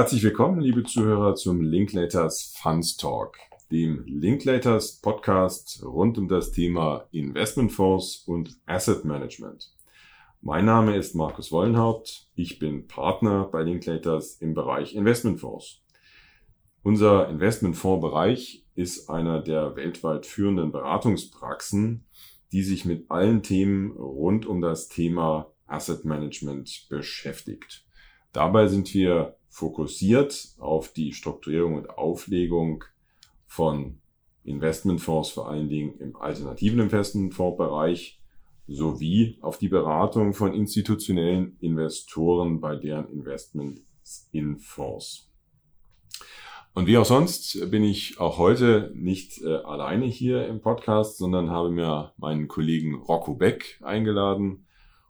Herzlich willkommen, liebe Zuhörer, zum Linklaters Funds Talk, dem Linklaters Podcast rund um das Thema Investmentfonds und Asset Management. Mein Name ist Markus Wollenhaupt. Ich bin Partner bei Linklaters im Bereich Investmentfonds. Unser Investmentfondsbereich ist einer der weltweit führenden Beratungspraxen, die sich mit allen Themen rund um das Thema Asset Management beschäftigt. Dabei sind wir fokussiert auf die Strukturierung und Auflegung von Investmentfonds, vor allen Dingen im alternativen Investmentfondsbereich sowie auf die Beratung von institutionellen Investoren bei deren Investments in Fonds. Und wie auch sonst bin ich auch heute nicht äh, alleine hier im Podcast, sondern habe mir meinen Kollegen Rocco Beck eingeladen.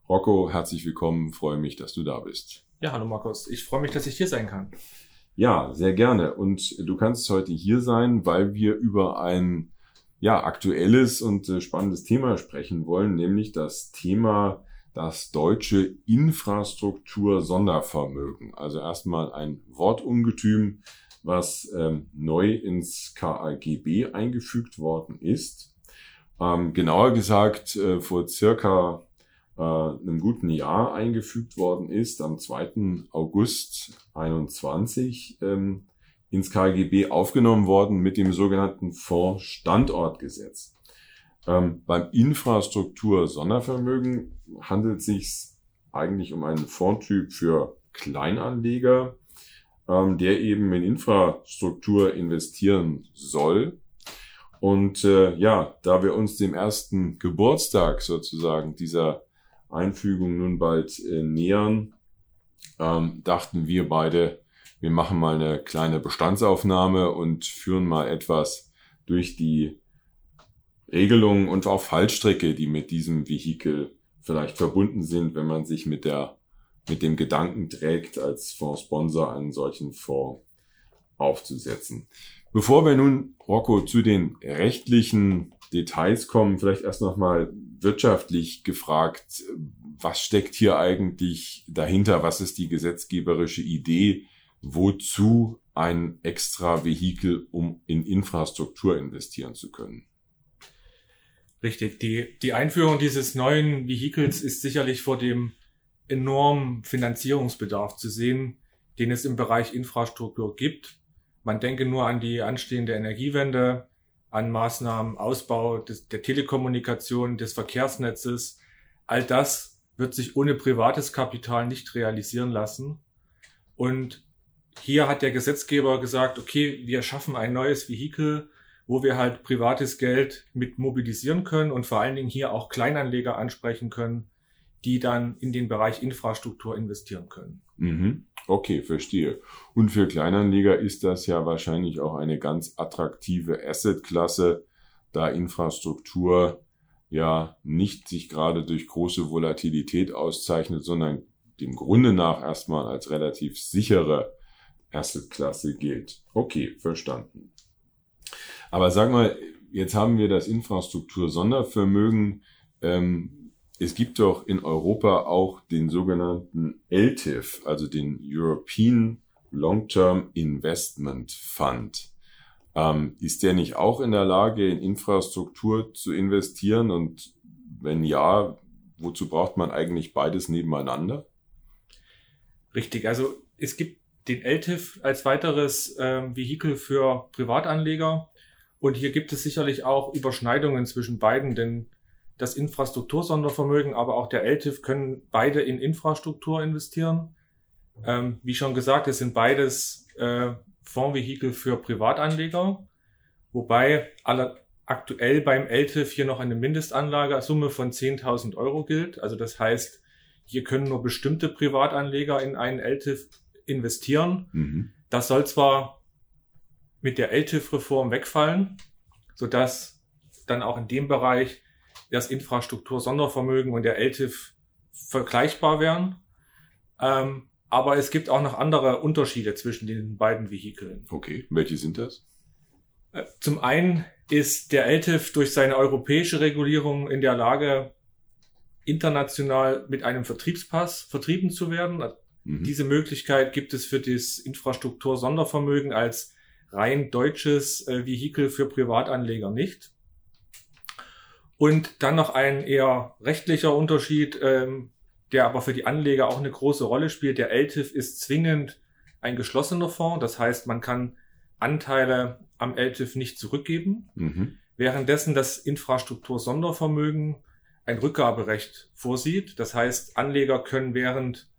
Rocco, herzlich willkommen, freue mich, dass du da bist. Ja, hallo Markus, ich freue mich, dass ich hier sein kann. Ja, sehr gerne. Und du kannst heute hier sein, weil wir über ein ja, aktuelles und äh, spannendes Thema sprechen wollen, nämlich das Thema das deutsche Infrastruktur-Sondervermögen. Also erstmal ein Wortungetüm, was ähm, neu ins KAGB eingefügt worden ist. Ähm, genauer gesagt, äh, vor circa äh, einem guten Jahr eingefügt worden ist, am 2. August 21 ähm, ins KGB aufgenommen worden mit dem sogenannten Fonds-Standortgesetz. Ähm, beim Infrastruktur-Sondervermögen handelt es sich eigentlich um einen Fondstyp für Kleinanleger, ähm, der eben in Infrastruktur investieren soll. Und äh, ja, da wir uns dem ersten Geburtstag sozusagen dieser Einfügung nun bald äh, nähern, ähm, dachten wir beide, wir machen mal eine kleine Bestandsaufnahme und führen mal etwas durch die Regelungen und auch Fallstricke, die mit diesem Vehikel vielleicht verbunden sind, wenn man sich mit der, mit dem Gedanken trägt, als Fondssponsor einen solchen Fonds aufzusetzen. Bevor wir nun, Rocco, zu den rechtlichen Details kommen, vielleicht erst nochmal wirtschaftlich gefragt, was steckt hier eigentlich dahinter? Was ist die gesetzgeberische Idee? wozu ein extra Vehikel, um in Infrastruktur investieren zu können. Richtig. Die, die Einführung dieses neuen Vehikels ist sicherlich vor dem enormen Finanzierungsbedarf zu sehen, den es im Bereich Infrastruktur gibt. Man denke nur an die anstehende Energiewende, an Maßnahmen Ausbau des, der Telekommunikation, des Verkehrsnetzes. All das wird sich ohne privates Kapital nicht realisieren lassen. Und hier hat der Gesetzgeber gesagt, okay, wir schaffen ein neues Vehikel, wo wir halt privates Geld mit mobilisieren können und vor allen Dingen hier auch Kleinanleger ansprechen können, die dann in den Bereich Infrastruktur investieren können. Mhm. Okay, verstehe. Und für Kleinanleger ist das ja wahrscheinlich auch eine ganz attraktive Assetklasse, da Infrastruktur ja nicht sich gerade durch große Volatilität auszeichnet, sondern dem Grunde nach erstmal als relativ sichere Assetklasse gilt. Okay, verstanden. Aber sag mal, jetzt haben wir das Infrastruktur-Sondervermögen. Ähm, es gibt doch in Europa auch den sogenannten LTIF, also den European Long-Term Investment Fund. Ähm, ist der nicht auch in der Lage, in Infrastruktur zu investieren? Und wenn ja, wozu braucht man eigentlich beides nebeneinander? Richtig, also es gibt den LTIF als weiteres ähm, Vehikel für Privatanleger. Und hier gibt es sicherlich auch Überschneidungen zwischen beiden, denn das Infrastruktursondervermögen, aber auch der LTIF können beide in Infrastruktur investieren. Ähm, wie schon gesagt, es sind beides äh, Fondsvehikel für Privatanleger, wobei alle, aktuell beim LTIF hier noch eine Mindestanlagesumme von 10.000 Euro gilt. Also das heißt, hier können nur bestimmte Privatanleger in einen LTIF investieren. Mhm. Das soll zwar mit der LTIF-Reform wegfallen, sodass dann auch in dem Bereich das Infrastruktur-Sondervermögen und der LTIF vergleichbar wären. Ähm, aber es gibt auch noch andere Unterschiede zwischen den beiden Vehikeln. Okay, welche sind das? Äh, zum einen ist der LTIF durch seine europäische Regulierung in der Lage, international mit einem Vertriebspass vertrieben zu werden. Mhm. Diese Möglichkeit gibt es für das Infrastruktur-Sondervermögen als rein deutsches äh, Vehikel für Privatanleger nicht. Und dann noch ein eher rechtlicher Unterschied, ähm, der aber für die Anleger auch eine große Rolle spielt. Der LTIF ist zwingend ein geschlossener Fonds. Das heißt, man kann Anteile am LTIF nicht zurückgeben. Mhm. Währenddessen das Infrastruktur-Sondervermögen ein Rückgaberecht vorsieht. Das heißt, Anleger können während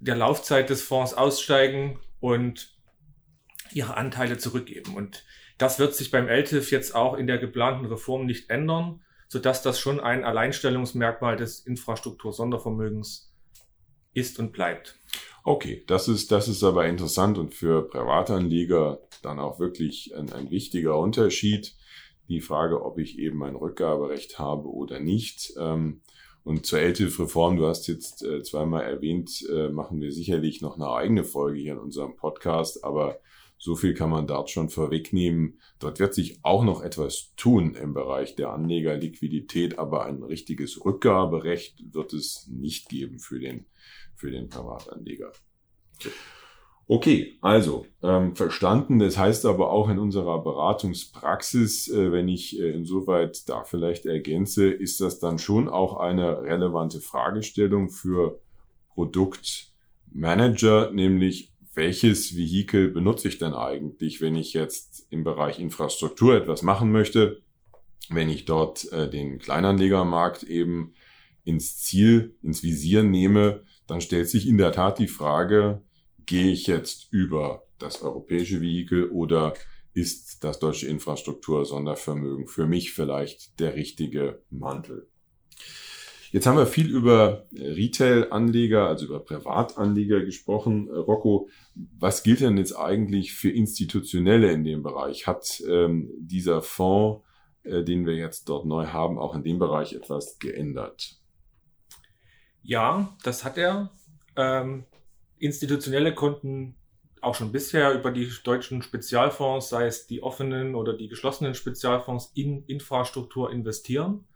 der Laufzeit des Fonds aussteigen und ihre Anteile zurückgeben. Und das wird sich beim LTIF jetzt auch in der geplanten Reform nicht ändern, sodass das schon ein Alleinstellungsmerkmal des Infrastruktur-Sondervermögens ist und bleibt. Okay, das ist, das ist aber interessant und für Privatanleger dann auch wirklich ein, ein wichtiger Unterschied. Die Frage, ob ich eben ein Rückgaberecht habe oder nicht. Ähm, und zur LTIF-Reform, du hast jetzt äh, zweimal erwähnt, äh, machen wir sicherlich noch eine eigene Folge hier in unserem Podcast, aber so viel kann man dort schon vorwegnehmen. Dort wird sich auch noch etwas tun im Bereich der Anlegerliquidität, aber ein richtiges Rückgaberecht wird es nicht geben für den, für den Privatanleger. Okay, also ähm, verstanden. Das heißt aber auch in unserer Beratungspraxis, äh, wenn ich äh, insoweit da vielleicht ergänze, ist das dann schon auch eine relevante Fragestellung für Produktmanager, nämlich welches Vehikel benutze ich denn eigentlich, wenn ich jetzt im Bereich Infrastruktur etwas machen möchte, wenn ich dort äh, den Kleinanlegermarkt eben ins Ziel, ins Visier nehme, dann stellt sich in der Tat die Frage, gehe ich jetzt über das europäische Vehikel oder ist das deutsche Infrastruktur-Sondervermögen für mich vielleicht der richtige Mantel? Jetzt haben wir viel über Retail-Anleger, also über Privatanleger gesprochen. Äh, Rocco, was gilt denn jetzt eigentlich für Institutionelle in dem Bereich? Hat ähm, dieser Fonds, äh, den wir jetzt dort neu haben, auch in dem Bereich etwas geändert? Ja, das hat er. Ähm, institutionelle Kunden auch schon bisher über die deutschen Spezialfonds, sei es die offenen oder die geschlossenen Spezialfonds, in Infrastruktur investieren.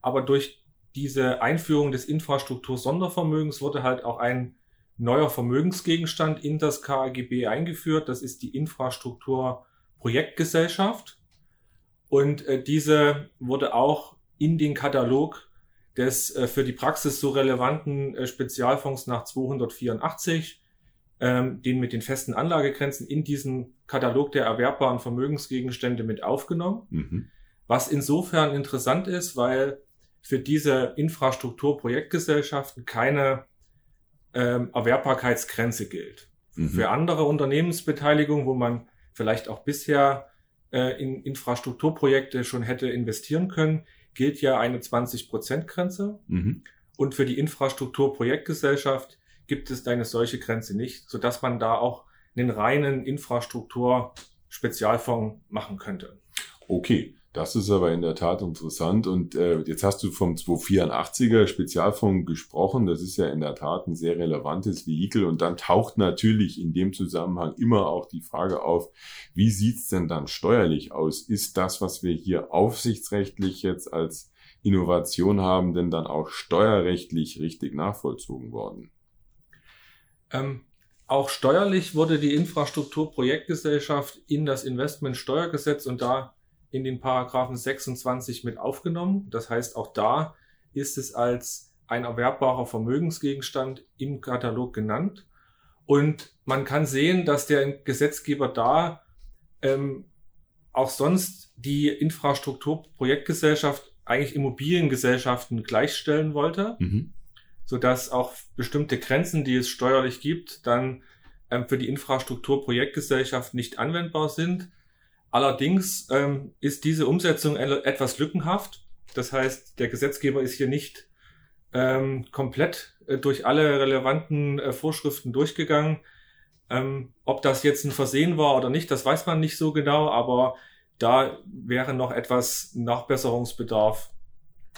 Aber durch diese Einführung des Infrastruktur-Sondervermögens wurde halt auch ein neuer Vermögensgegenstand in das KAGB eingeführt. Das ist die Infrastruktur-Projektgesellschaft. Und äh, diese wurde auch in den Katalog des äh, für die Praxis so relevanten äh, Spezialfonds nach 284, ähm, den mit den festen Anlagegrenzen in diesen Katalog der erwerbbaren Vermögensgegenstände mit aufgenommen. Mhm. Was insofern interessant ist, weil für diese Infrastrukturprojektgesellschaften keine ähm, Erwerbbarkeitsgrenze gilt. Mhm. Für andere Unternehmensbeteiligungen, wo man vielleicht auch bisher äh, in Infrastrukturprojekte schon hätte investieren können, gilt ja eine 20-Prozent-Grenze. Mhm. Und für die Infrastrukturprojektgesellschaft gibt es eine solche Grenze nicht, sodass man da auch einen reinen Infrastruktur-Spezialfonds machen könnte. Okay. Das ist aber in der Tat interessant. Und äh, jetzt hast du vom 284er Spezialfonds gesprochen. Das ist ja in der Tat ein sehr relevantes Vehikel. Und dann taucht natürlich in dem Zusammenhang immer auch die Frage auf, wie sieht's denn dann steuerlich aus? Ist das, was wir hier aufsichtsrechtlich jetzt als Innovation haben, denn dann auch steuerrechtlich richtig nachvollzogen worden? Ähm, auch steuerlich wurde die Infrastrukturprojektgesellschaft in das Investmentsteuergesetz und da in den Paragraphen 26 mit aufgenommen. Das heißt, auch da ist es als ein erwerbbarer Vermögensgegenstand im Katalog genannt. Und man kann sehen, dass der Gesetzgeber da ähm, auch sonst die Infrastrukturprojektgesellschaft eigentlich Immobiliengesellschaften gleichstellen wollte, mhm. sodass auch bestimmte Grenzen, die es steuerlich gibt, dann ähm, für die Infrastrukturprojektgesellschaft nicht anwendbar sind. Allerdings ähm, ist diese Umsetzung etwas lückenhaft. Das heißt, der Gesetzgeber ist hier nicht ähm, komplett äh, durch alle relevanten äh, Vorschriften durchgegangen. Ähm, ob das jetzt ein Versehen war oder nicht, das weiß man nicht so genau, aber da wäre noch etwas Nachbesserungsbedarf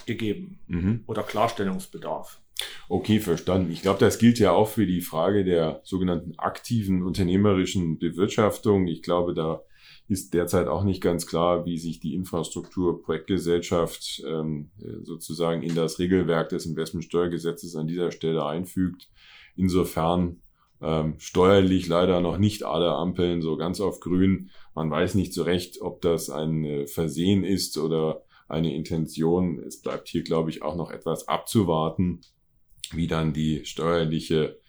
gegeben mhm. oder Klarstellungsbedarf. Okay, verstanden. Ich glaube, das gilt ja auch für die Frage der sogenannten aktiven unternehmerischen Bewirtschaftung. Ich glaube, da ist derzeit auch nicht ganz klar, wie sich die Infrastrukturprojektgesellschaft ähm, sozusagen in das Regelwerk des Investmentsteuergesetzes an dieser Stelle einfügt. Insofern ähm, steuerlich leider noch nicht alle Ampeln so ganz auf grün. Man weiß nicht so recht, ob das ein äh, Versehen ist oder eine Intention. Es bleibt hier, glaube ich, auch noch etwas abzuwarten, wie dann die steuerliche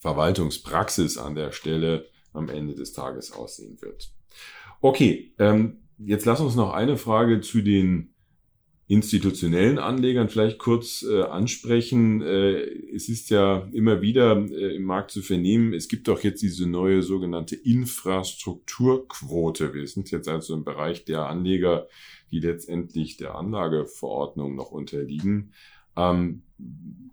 Verwaltungspraxis an der Stelle am Ende des Tages aussehen wird. Okay, ähm, jetzt lass uns noch eine Frage zu den institutionellen Anlegern vielleicht kurz äh, ansprechen. Äh, es ist ja immer wieder äh, im Markt zu vernehmen, es gibt doch jetzt diese neue sogenannte Infrastrukturquote. Wir sind jetzt also im Bereich der Anleger, die letztendlich der Anlageverordnung noch unterliegen. Ähm,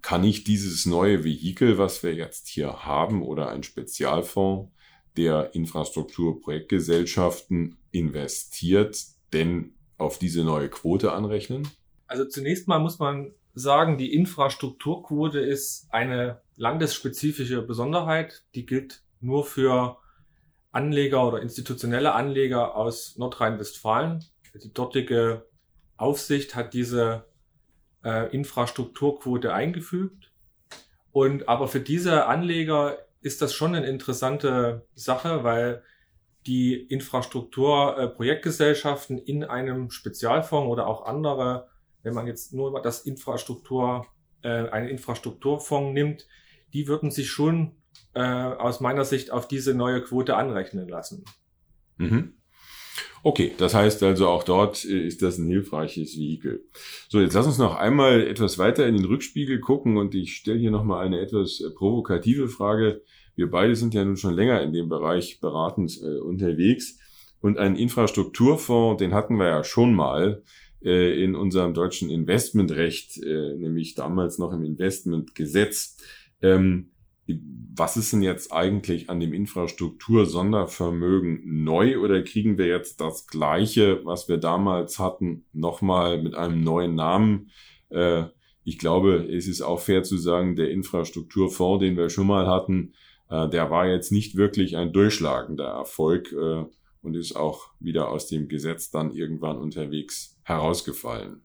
kann ich dieses neue Vehikel, was wir jetzt hier haben, oder ein Spezialfonds der Infrastrukturprojektgesellschaften investiert, denn auf diese neue Quote anrechnen? Also zunächst mal muss man sagen, die Infrastrukturquote ist eine landesspezifische Besonderheit. Die gilt nur für Anleger oder institutionelle Anleger aus Nordrhein-Westfalen. Die dortige Aufsicht hat diese äh, Infrastrukturquote eingefügt. Und aber für diese Anleger ist das schon eine interessante Sache, weil die Infrastrukturprojektgesellschaften in einem Spezialfonds oder auch andere, wenn man jetzt nur das Infrastruktur, äh, einen Infrastrukturfonds nimmt, die würden sich schon äh, aus meiner Sicht auf diese neue Quote anrechnen lassen. Mhm. Okay, das heißt also auch dort äh, ist das ein hilfreiches Vehikel. So, jetzt lass uns noch einmal etwas weiter in den Rückspiegel gucken und ich stelle hier nochmal eine etwas äh, provokative Frage. Wir beide sind ja nun schon länger in dem Bereich beratend äh, unterwegs. Und einen Infrastrukturfonds, den hatten wir ja schon mal äh, in unserem deutschen Investmentrecht, äh, nämlich damals noch im Investmentgesetz. Ähm, was ist denn jetzt eigentlich an dem Infrastruktur-Sondervermögen neu oder kriegen wir jetzt das gleiche, was wir damals hatten, nochmal mit einem neuen Namen? Äh, ich glaube, es ist auch fair zu sagen, der Infrastrukturfonds, den wir schon mal hatten, äh, der war jetzt nicht wirklich ein durchschlagender Erfolg äh, und ist auch wieder aus dem Gesetz dann irgendwann unterwegs herausgefallen.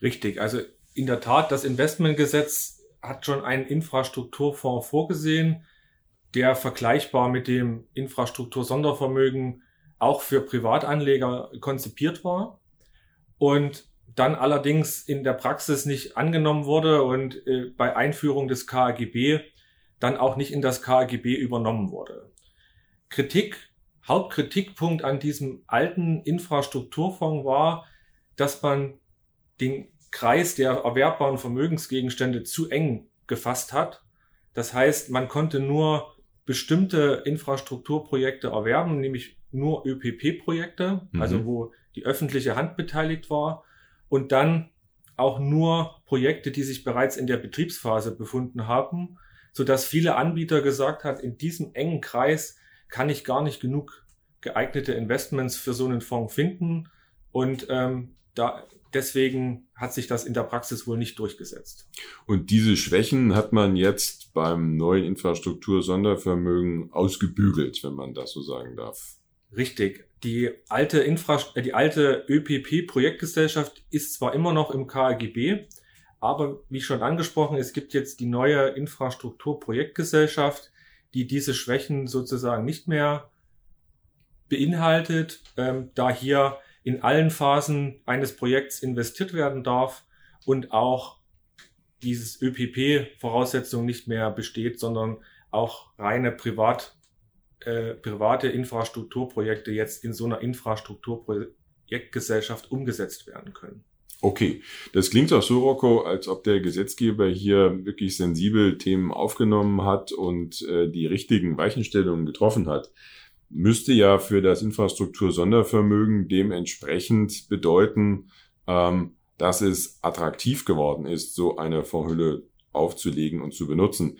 Richtig, also in der Tat, das Investmentgesetz hat schon einen Infrastrukturfonds vorgesehen, der vergleichbar mit dem Infrastruktursondervermögen auch für Privatanleger konzipiert war und dann allerdings in der Praxis nicht angenommen wurde und äh, bei Einführung des KAGB dann auch nicht in das KGB übernommen wurde. Kritik, Hauptkritikpunkt an diesem alten Infrastrukturfonds war, dass man den Kreis der erwerbbaren Vermögensgegenstände zu eng gefasst hat. Das heißt, man konnte nur bestimmte Infrastrukturprojekte erwerben, nämlich nur ÖPP-Projekte, mhm. also wo die öffentliche Hand beteiligt war und dann auch nur Projekte, die sich bereits in der Betriebsphase befunden haben so dass viele Anbieter gesagt hat, in diesem engen Kreis kann ich gar nicht genug geeignete Investments für so einen Fonds finden und ähm, da deswegen hat sich das in der Praxis wohl nicht durchgesetzt. Und diese Schwächen hat man jetzt beim neuen Infrastruktur-Sondervermögen ausgebügelt, wenn man das so sagen darf. Richtig. Die alte Infra äh, die alte ÖPP-Projektgesellschaft ist zwar immer noch im KGB, aber wie schon angesprochen, es gibt jetzt die neue Infrastrukturprojektgesellschaft, die diese Schwächen sozusagen nicht mehr beinhaltet, ähm, da hier in allen Phasen eines Projekts investiert werden darf und auch dieses ÖPP-Voraussetzung nicht mehr besteht, sondern auch reine Privat, äh, private Infrastrukturprojekte jetzt in so einer Infrastrukturprojektgesellschaft umgesetzt werden können. Okay, das klingt auch so, Rocco, als ob der Gesetzgeber hier wirklich sensibel Themen aufgenommen hat und äh, die richtigen Weichenstellungen getroffen hat. Müsste ja für das Infrastruktur-Sondervermögen dementsprechend bedeuten, ähm, dass es attraktiv geworden ist, so eine Vorhülle aufzulegen und zu benutzen.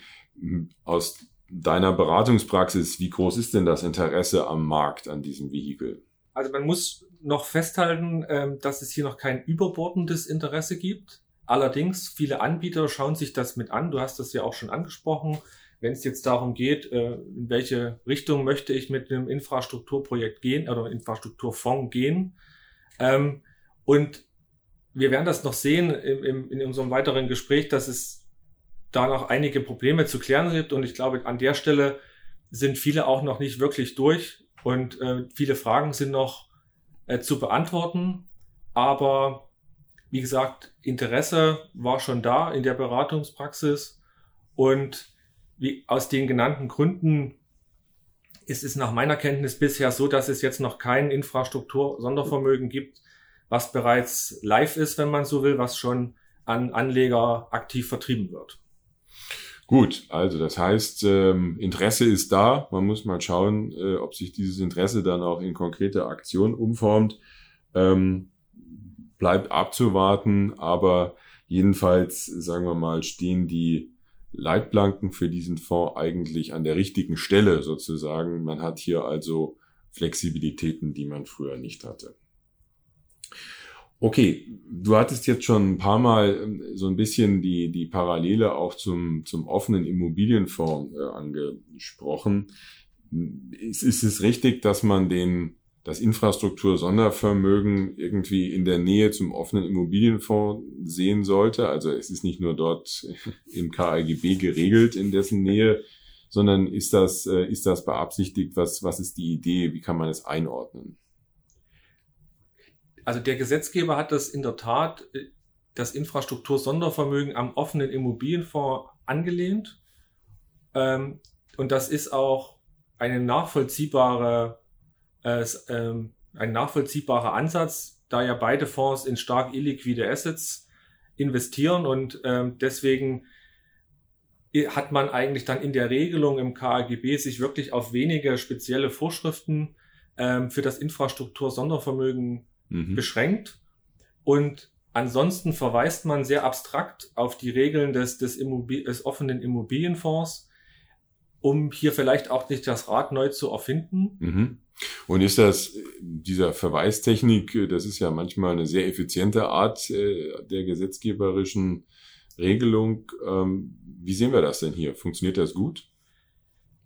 Aus deiner Beratungspraxis, wie groß ist denn das Interesse am Markt an diesem Vehikel? Also man muss noch festhalten, ähm, dass es hier noch kein überbordendes Interesse gibt. Allerdings, viele Anbieter schauen sich das mit an. Du hast das ja auch schon angesprochen. Wenn es jetzt darum geht, äh, in welche Richtung möchte ich mit einem Infrastrukturprojekt gehen oder Infrastrukturfonds gehen. Ähm, und wir werden das noch sehen in unserem weiteren Gespräch, dass es da noch einige Probleme zu klären gibt. Und ich glaube, an der Stelle sind viele auch noch nicht wirklich durch und äh, viele Fragen sind noch äh, zu beantworten. Aber wie gesagt, Interesse war schon da in der Beratungspraxis und wie aus den genannten Gründen ist es nach meiner Kenntnis bisher so, dass es jetzt noch kein Infrastruktur-Sondervermögen gibt, was bereits live ist, wenn man so will, was schon an Anleger aktiv vertrieben wird. Gut, also das heißt, ähm, Interesse ist da. Man muss mal schauen, äh, ob sich dieses Interesse dann auch in konkrete Aktion umformt. Ähm, bleibt abzuwarten, aber jedenfalls, sagen wir mal, stehen die Leitplanken für diesen Fonds eigentlich an der richtigen Stelle sozusagen. Man hat hier also Flexibilitäten, die man früher nicht hatte. Okay, du hattest jetzt schon ein paar Mal ähm, so ein bisschen die, die Parallele auch zum, zum offenen Immobilienfonds äh, angesprochen. Ist, ist es richtig, dass man den, das Infrastruktur-Sondervermögen irgendwie in der Nähe zum offenen Immobilienfonds sehen sollte? Also es ist nicht nur dort im KIGB geregelt in dessen Nähe, sondern ist das, äh, ist das beabsichtigt? Was, was ist die Idee? Wie kann man es einordnen? Also der Gesetzgeber hat das in der Tat, äh, das Infrastruktur-Sondervermögen am offenen Immobilienfonds angelehnt. Ähm, und das ist auch eine nachvollziehbare, äh, ähm, ein nachvollziehbarer Ansatz, da ja beide Fonds in stark illiquide Assets investieren und ähm, deswegen hat man eigentlich dann in der Regelung im KAGB sich wirklich auf wenige spezielle Vorschriften ähm, für das Infrastruktur-Sondervermögen mhm. beschränkt. Und ansonsten verweist man sehr abstrakt auf die Regeln des, des, des offenen Immobilienfonds, um hier vielleicht auch nicht das Rad neu zu erfinden. Mhm. Und ist das dieser Verweistechnik, das ist ja manchmal eine sehr effiziente Art äh, der gesetzgeberischen Regelung. Ähm, wie sehen wir das denn hier? Funktioniert das gut?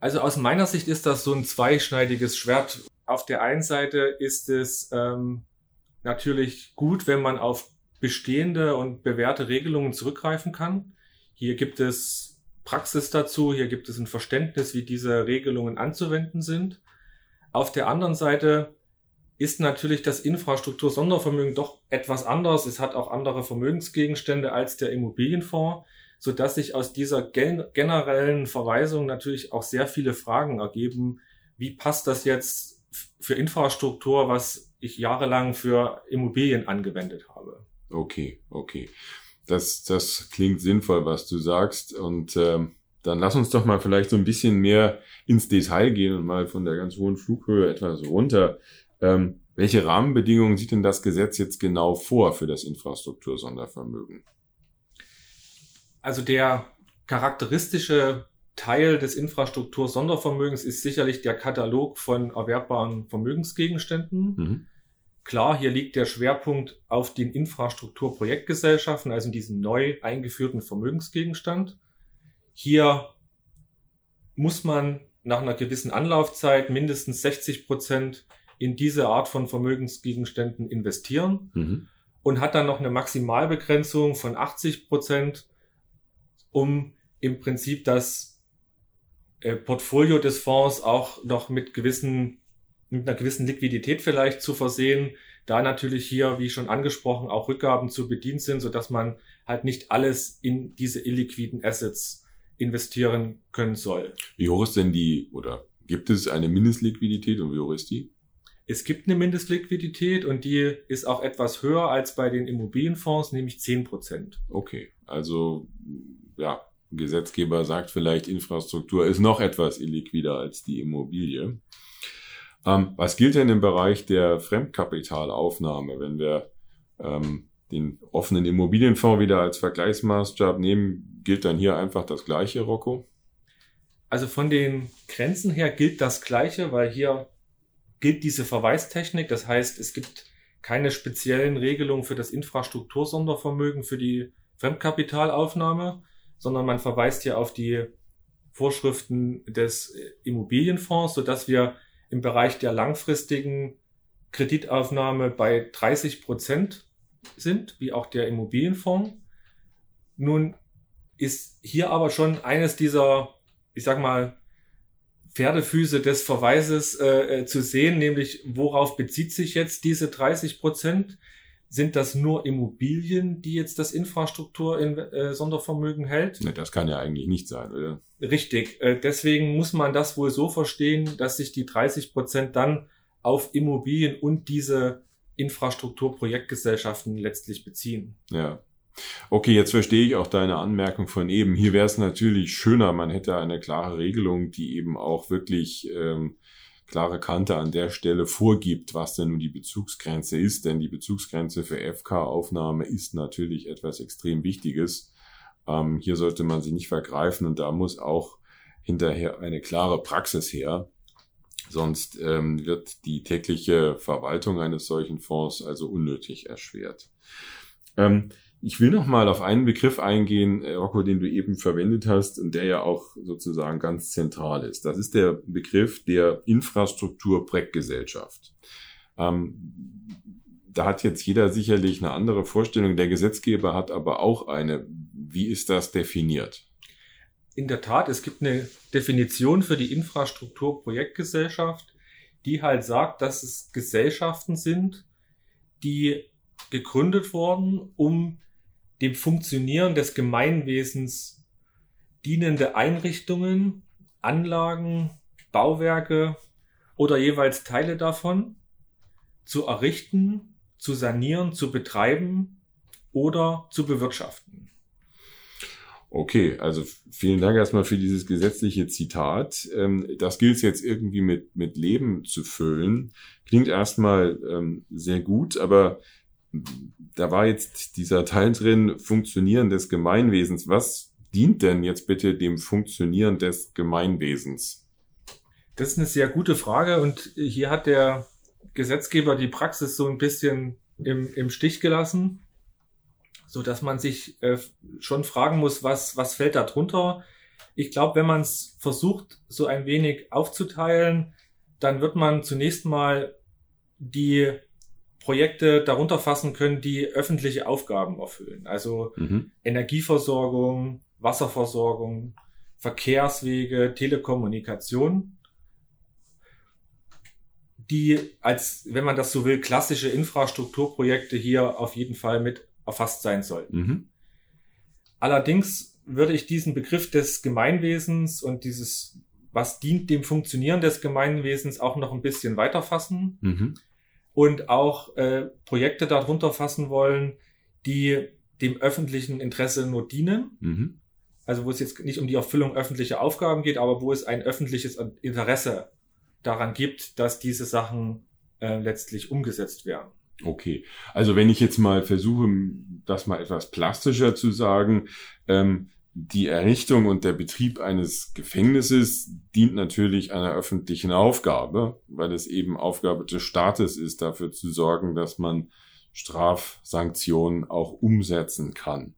Also aus meiner Sicht ist das so ein zweischneidiges Schwert. Auf der einen Seite ist es ähm, natürlich gut, wenn man auf bestehende und bewährte Regelungen zurückgreifen kann. Hier gibt es Praxis dazu, hier gibt es ein Verständnis, wie diese Regelungen anzuwenden sind. Auf der anderen Seite ist natürlich das Infrastruktur-Sondervermögen doch etwas anders. Es hat auch andere Vermögensgegenstände als der Immobilienfonds, so dass sich aus dieser generellen Verweisung natürlich auch sehr viele Fragen ergeben. Wie passt das jetzt für Infrastruktur, was ich jahrelang für Immobilien angewendet habe. Okay, okay. Das, das klingt sinnvoll, was du sagst. Und ähm, dann lass uns doch mal vielleicht so ein bisschen mehr ins Detail gehen und mal von der ganz hohen Flughöhe etwas runter. Ähm, welche Rahmenbedingungen sieht denn das Gesetz jetzt genau vor für das Infrastruktursondervermögen? Also der charakteristische Teil des Infrastruktur-Sondervermögens ist sicherlich der Katalog von erwerbbaren Vermögensgegenständen. Mhm. Klar, hier liegt der Schwerpunkt auf den Infrastrukturprojektgesellschaften, also in diesem neu eingeführten Vermögensgegenstand. Hier muss man nach einer gewissen Anlaufzeit mindestens 60 Prozent in diese Art von Vermögensgegenständen investieren mhm. und hat dann noch eine Maximalbegrenzung von 80 Prozent, um im Prinzip das äh, Portfolio des Fonds auch noch mit gewissen, mit einer gewissen Liquidität vielleicht zu versehen, da natürlich hier, wie schon angesprochen, auch Rückgaben zu bedient sind, so dass man halt nicht alles in diese illiquiden Assets investieren können soll. Wie hoch ist denn die, oder gibt es eine Mindestliquidität und wie hoch ist die? Es gibt eine Mindestliquidität und die ist auch etwas höher als bei den Immobilienfonds, nämlich zehn Prozent. Okay, also ja, Gesetzgeber sagt vielleicht, Infrastruktur ist noch etwas illiquider als die Immobilie. Ähm, was gilt denn im Bereich der Fremdkapitalaufnahme, wenn wir ähm, den offenen Immobilienfonds wieder als Vergleichsmaßstab nehmen, gilt dann hier einfach das gleiche, Rocco? Also von den Grenzen her gilt das gleiche, weil hier gilt diese Verweistechnik. Das heißt, es gibt keine speziellen Regelungen für das Infrastruktursondervermögen für die Fremdkapitalaufnahme, sondern man verweist hier auf die Vorschriften des Immobilienfonds, so dass wir im Bereich der langfristigen Kreditaufnahme bei 30 Prozent sind, wie auch der Immobilienfonds. Nun ist hier aber schon eines dieser, ich sag mal, Pferdefüße des Verweises äh, äh zu sehen, nämlich worauf bezieht sich jetzt diese 30 Prozent? Sind das nur Immobilien, die jetzt das Infrastruktur in äh, Sondervermögen hält? Ne, das kann ja eigentlich nicht sein, oder? Richtig. Äh, deswegen muss man das wohl so verstehen, dass sich die 30 Prozent dann auf Immobilien und diese Infrastrukturprojektgesellschaften letztlich beziehen. Ja. Okay, jetzt verstehe ich auch deine Anmerkung von eben. Hier wäre es natürlich schöner, man hätte eine klare Regelung, die eben auch wirklich ähm, klare Kante an der Stelle vorgibt, was denn nun die Bezugsgrenze ist. Denn die Bezugsgrenze für FK-Aufnahme ist natürlich etwas extrem Wichtiges. Ähm, hier sollte man sie nicht vergreifen und da muss auch hinterher eine klare Praxis her. Sonst ähm, wird die tägliche Verwaltung eines solchen Fonds also unnötig erschwert. Ähm, ich will noch mal auf einen Begriff eingehen, äh, Rocco, den du eben verwendet hast und der ja auch sozusagen ganz zentral ist. Das ist der Begriff der Infrastrukturprojektgesellschaft. Ähm, da hat jetzt jeder sicherlich eine andere Vorstellung. Der Gesetzgeber hat aber auch eine. Wie ist das definiert? In der Tat, es gibt eine Definition für die Infrastrukturprojektgesellschaft, die halt sagt, dass es Gesellschaften sind, die gegründet wurden, um dem Funktionieren des Gemeinwesens dienende Einrichtungen, Anlagen, Bauwerke oder jeweils Teile davon zu errichten, zu sanieren, zu betreiben oder zu bewirtschaften. Okay, also vielen Dank erstmal für dieses gesetzliche Zitat. Ähm, das gilt jetzt irgendwie mit, mit Leben zu füllen. Klingt erstmal ähm, sehr gut, aber da war jetzt dieser Teil drin, Funktionieren des Gemeinwesens. Was dient denn jetzt bitte dem Funktionieren des Gemeinwesens? Das ist eine sehr gute Frage und hier hat der Gesetzgeber die Praxis so ein bisschen im, im Stich gelassen, so dass man sich äh, schon fragen muss, was, was fällt da drunter? Ich glaube, wenn man es versucht, so ein wenig aufzuteilen, dann wird man zunächst mal die Projekte darunter fassen können, die öffentliche Aufgaben erfüllen. Also mhm. Energieversorgung, Wasserversorgung, Verkehrswege, Telekommunikation, die als, wenn man das so will, klassische Infrastrukturprojekte hier auf jeden Fall mit erfasst sein sollten. Mhm. Allerdings würde ich diesen Begriff des Gemeinwesens und dieses, was dient dem Funktionieren des Gemeinwesens, auch noch ein bisschen weiter fassen. Mhm und auch äh, Projekte darunter fassen wollen, die dem öffentlichen Interesse nur dienen. Mhm. Also wo es jetzt nicht um die Erfüllung öffentlicher Aufgaben geht, aber wo es ein öffentliches Interesse daran gibt, dass diese Sachen äh, letztlich umgesetzt werden. Okay, also wenn ich jetzt mal versuche, das mal etwas plastischer zu sagen, ähm, die Errichtung und der Betrieb eines Gefängnisses dient natürlich einer öffentlichen Aufgabe, weil es eben Aufgabe des Staates ist, dafür zu sorgen, dass man Strafsanktionen auch umsetzen kann.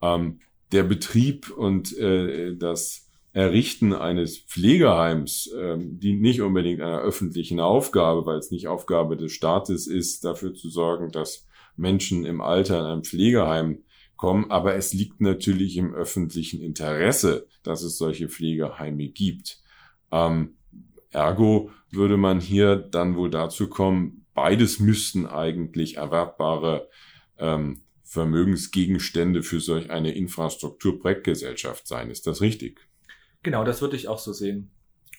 Ähm, der Betrieb und äh, das Errichten eines Pflegeheims äh, dient nicht unbedingt einer öffentlichen Aufgabe, weil es nicht Aufgabe des Staates ist, dafür zu sorgen, dass Menschen im Alter in einem Pflegeheim kommen, aber es liegt natürlich im öffentlichen Interesse, dass es solche Pflegeheime gibt. Ähm, ergo würde man hier dann wohl dazu kommen, beides müssten eigentlich erwerbbare ähm, Vermögensgegenstände für solch eine Infrastrukturprojektgesellschaft sein. Ist das richtig? Genau, das würde ich auch so sehen.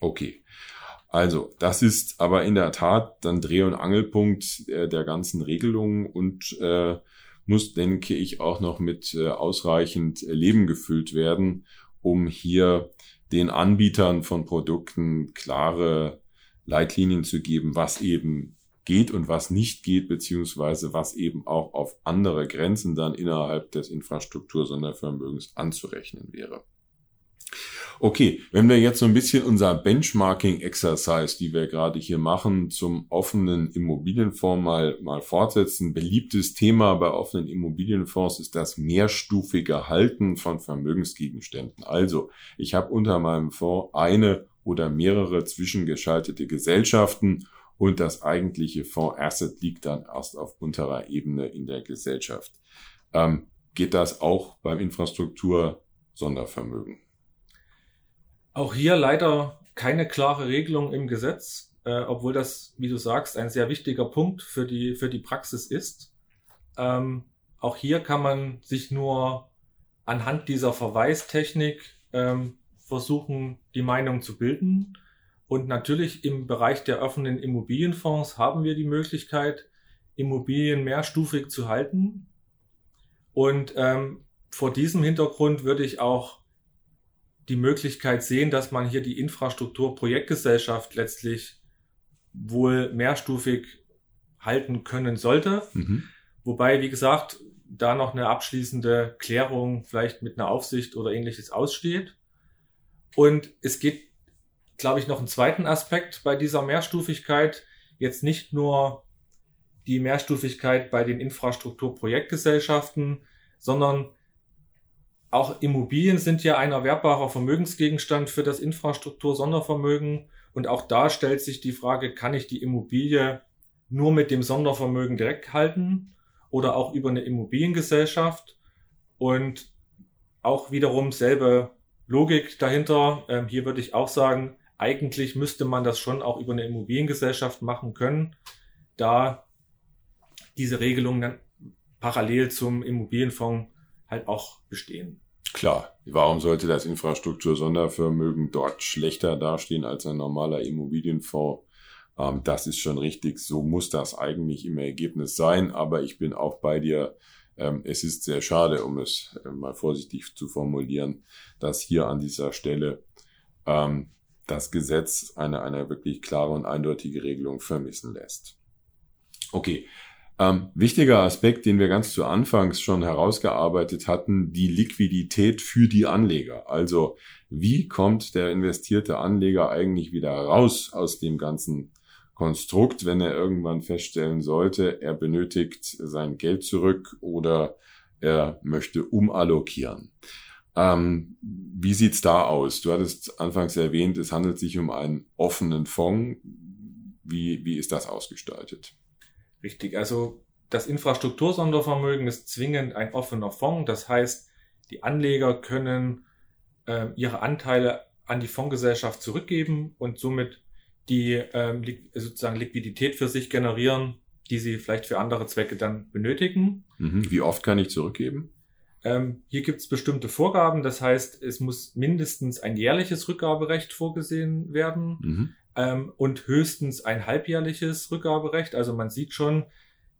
Okay. Also, das ist aber in der Tat dann Dreh- und Angelpunkt äh, der ganzen Regelungen und äh, muss, denke ich, auch noch mit äh, ausreichend Leben gefüllt werden, um hier den Anbietern von Produkten klare Leitlinien zu geben, was eben geht und was nicht geht, beziehungsweise was eben auch auf andere Grenzen dann innerhalb des Infrastruktursondervermögens anzurechnen wäre. Okay, wenn wir jetzt so ein bisschen unser Benchmarking-Exercise, die wir gerade hier machen, zum offenen Immobilienfonds mal, mal fortsetzen. Beliebtes Thema bei offenen Immobilienfonds ist das mehrstufige Halten von Vermögensgegenständen. Also, ich habe unter meinem Fonds eine oder mehrere zwischengeschaltete Gesellschaften und das eigentliche Fonds-Asset liegt dann erst auf unterer Ebene in der Gesellschaft. Ähm, geht das auch beim Infrastruktur Sondervermögen? Auch hier leider keine klare Regelung im Gesetz, äh, obwohl das, wie du sagst, ein sehr wichtiger Punkt für die, für die Praxis ist. Ähm, auch hier kann man sich nur anhand dieser Verweistechnik ähm, versuchen, die Meinung zu bilden. Und natürlich im Bereich der offenen Immobilienfonds haben wir die Möglichkeit, Immobilien mehrstufig zu halten. Und ähm, vor diesem Hintergrund würde ich auch die Möglichkeit sehen, dass man hier die Infrastrukturprojektgesellschaft letztlich wohl mehrstufig halten können sollte. Mhm. Wobei, wie gesagt, da noch eine abschließende Klärung vielleicht mit einer Aufsicht oder ähnliches aussteht. Und es geht, glaube ich, noch einen zweiten Aspekt bei dieser Mehrstufigkeit. Jetzt nicht nur die Mehrstufigkeit bei den Infrastrukturprojektgesellschaften, sondern auch Immobilien sind ja ein erwerbbarer Vermögensgegenstand für das Infrastruktur-Sondervermögen. Und auch da stellt sich die Frage, kann ich die Immobilie nur mit dem Sondervermögen direkt halten oder auch über eine Immobiliengesellschaft? Und auch wiederum selbe Logik dahinter. Ähm, hier würde ich auch sagen, eigentlich müsste man das schon auch über eine Immobiliengesellschaft machen können, da diese Regelungen dann parallel zum Immobilienfonds halt auch bestehen. Klar, warum sollte das Infrastruktur-Sondervermögen dort schlechter dastehen als ein normaler Immobilienfonds? Ähm, das ist schon richtig, so muss das eigentlich im Ergebnis sein, aber ich bin auch bei dir, ähm, es ist sehr schade, um es äh, mal vorsichtig zu formulieren, dass hier an dieser Stelle ähm, das Gesetz eine, eine wirklich klare und eindeutige Regelung vermissen lässt. Okay, ähm, wichtiger Aspekt, den wir ganz zu Anfangs schon herausgearbeitet hatten, die Liquidität für die Anleger. Also wie kommt der investierte Anleger eigentlich wieder raus aus dem ganzen Konstrukt, wenn er irgendwann feststellen sollte, er benötigt sein Geld zurück oder er möchte umallokieren. Ähm, wie sieht's da aus? Du hattest anfangs erwähnt, es handelt sich um einen offenen Fonds. Wie, wie ist das ausgestaltet? Richtig, also das Infrastruktursondervermögen ist zwingend ein offener Fonds. Das heißt, die Anleger können äh, ihre Anteile an die Fondsgesellschaft zurückgeben und somit die ähm, sozusagen Liquidität für sich generieren, die sie vielleicht für andere Zwecke dann benötigen. Mhm. Wie oft kann ich zurückgeben? Ähm, hier gibt es bestimmte Vorgaben. Das heißt, es muss mindestens ein jährliches Rückgaberecht vorgesehen werden. Mhm ähm, und höchstens ein halbjährliches Rückgaberecht. Also man sieht schon,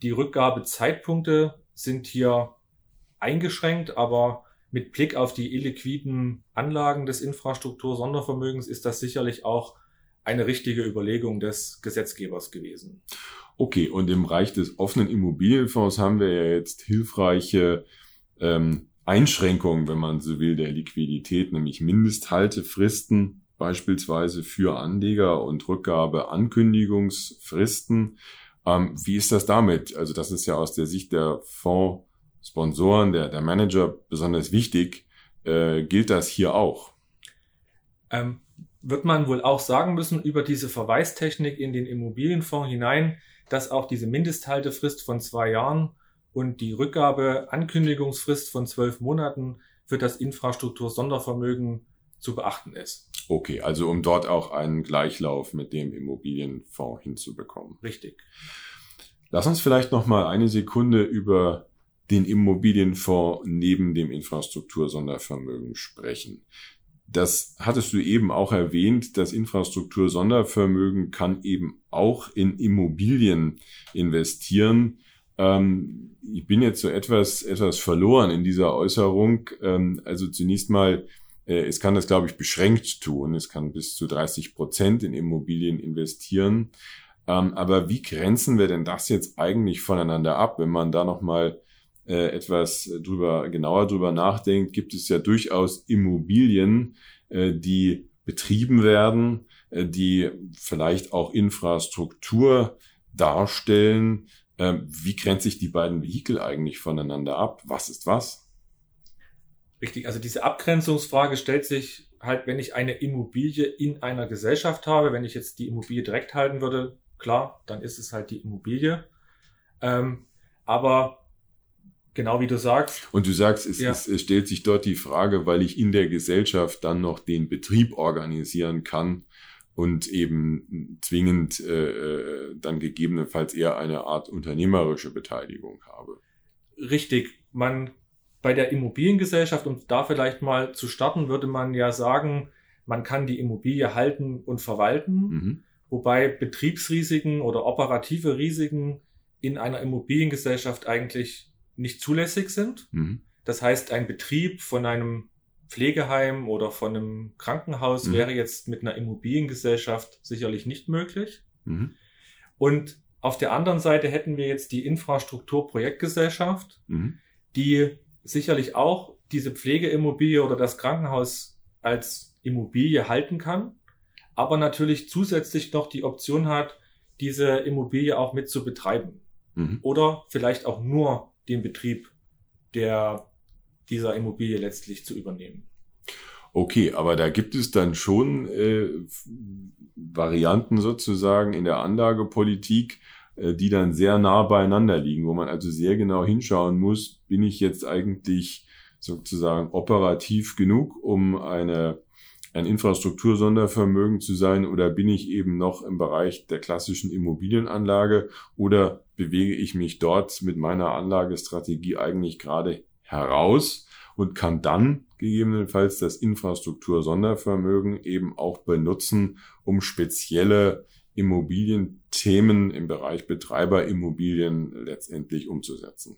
die Rückgabezeitpunkte sind hier eingeschränkt, aber mit Blick auf die illiquiden Anlagen des Infrastruktur-Sondervermögens ist das sicherlich auch eine richtige Überlegung des Gesetzgebers gewesen. Okay, und im Bereich des offenen Immobilienfonds haben wir ja jetzt hilfreiche ähm, Einschränkungen, wenn man so will, der Liquidität, nämlich Mindesthaltefristen beispielsweise für Anleger und Rückgabeankündigungsfristen. Ähm, wie ist das damit? Also das ist ja aus der Sicht der Fondssponsoren, der, der Manager besonders wichtig. Äh, gilt das hier auch? Ähm, wird man wohl auch sagen müssen über diese Verweistechnik in den Immobilienfonds hinein, dass auch diese Mindesthaltefrist von zwei Jahren und die Rückgabeankündigungsfrist von zwölf Monaten für das Infrastruktur-Sondervermögen zu beachten ist. Okay, also um dort auch einen Gleichlauf mit dem Immobilienfonds hinzubekommen. Richtig. Lass uns vielleicht noch mal eine Sekunde über den Immobilienfonds neben dem Infrastruktursondervermögen sprechen. Das hattest du eben auch erwähnt. Das Infrastruktursondervermögen kann eben auch in Immobilien investieren. Ähm, ich bin jetzt so etwas, etwas verloren in dieser Äußerung. Ähm, also zunächst mal, es kann das, glaube ich, beschränkt tun. Es kann bis zu 30 Prozent in Immobilien investieren. Ähm, aber wie grenzen wir denn das jetzt eigentlich voneinander ab? Wenn man da nochmal äh, etwas drüber, genauer drüber nachdenkt, gibt es ja durchaus Immobilien, äh, die betrieben werden, die vielleicht auch Infrastruktur darstellen. Ähm, wie grenzt sich die beiden Vehikel eigentlich voneinander ab? Was ist was? Richtig, also diese Abgrenzungsfrage stellt sich halt, wenn ich eine Immobilie in einer Gesellschaft habe, wenn ich jetzt die Immobilie direkt halten würde, klar, dann ist es halt die Immobilie. Ähm, aber genau wie du sagst. Und du sagst, es, ja. es, stellt sich dort die Frage, weil ich in der Gesellschaft dann noch den Betrieb organisieren kann und eben zwingend äh, äh dann gegebenenfalls eher eine Art unternehmerische Beteiligung habe. Richtig. Man bei der Immobiliengesellschaft, um da vielleicht mal zu starten, würde man ja sagen, man kann die Immobilie halten und verwalten, mhm. wobei Betriebsrisiken oder operative Risiken in einer Immobiliengesellschaft eigentlich nicht zulässig sind. Mhm. Das heißt, ein Betrieb von einem Pflegeheim oder von einem Krankenhaus mhm. wäre jetzt mit einer Immobiliengesellschaft sicherlich nicht möglich. Mhm. Und auf der anderen Seite hätten wir jetzt die Infrastrukturprojektgesellschaft, mhm. die sicherlich auch diese Pflegeimmobilie oder das Krankenhaus als Immobilie halten kann, aber natürlich zusätzlich noch die Option hat, diese Immobilie auch mit zu betreiben. Mhm. Oder vielleicht auch nur den Betrieb der dieser Immobilie letztlich zu übernehmen. Okay, aber da gibt es dann schon äh, Varianten sozusagen in der Anlagepolitik, die dann sehr nah beieinander liegen, wo man also sehr genau hinschauen muss, bin ich jetzt eigentlich sozusagen operativ genug, um eine ein Infrastruktursondervermögen zu sein oder bin ich eben noch im Bereich der klassischen Immobilienanlage oder bewege ich mich dort mit meiner Anlagestrategie eigentlich gerade heraus und kann dann gegebenenfalls das Infrastruktur-Sondervermögen eben auch benutzen, um spezielle Immobilienthemen im Bereich Betreiberimmobilien letztendlich umzusetzen.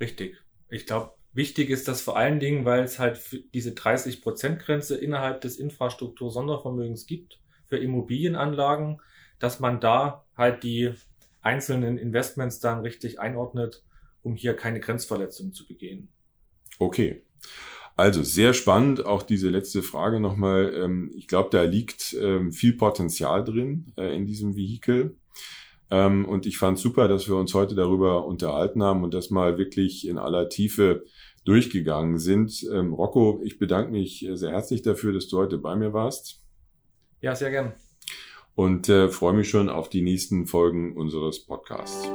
Richtig. Ich glaube, wichtig ist das vor allen Dingen, weil es halt diese 30-Prozent-Grenze innerhalb des Infrastruktur-Sondervermögens gibt für Immobilienanlagen, dass man da halt die einzelnen Investments dann richtig einordnet, um hier keine Grenzverletzungen zu begehen. Okay. Also sehr spannend, auch diese letzte Frage nochmal. Ähm, ich glaube, da liegt ähm, viel Potenzial drin äh, in diesem Vehikel. Ähm, und ich fand super, dass wir uns heute darüber unterhalten haben und das mal wirklich in aller Tiefe durchgegangen sind. Rocco, ich bedanke mich sehr herzlich dafür, dass du heute bei mir warst. Ja, sehr gern. Und äh, freue mich schon auf die nächsten Folgen unseres Podcasts.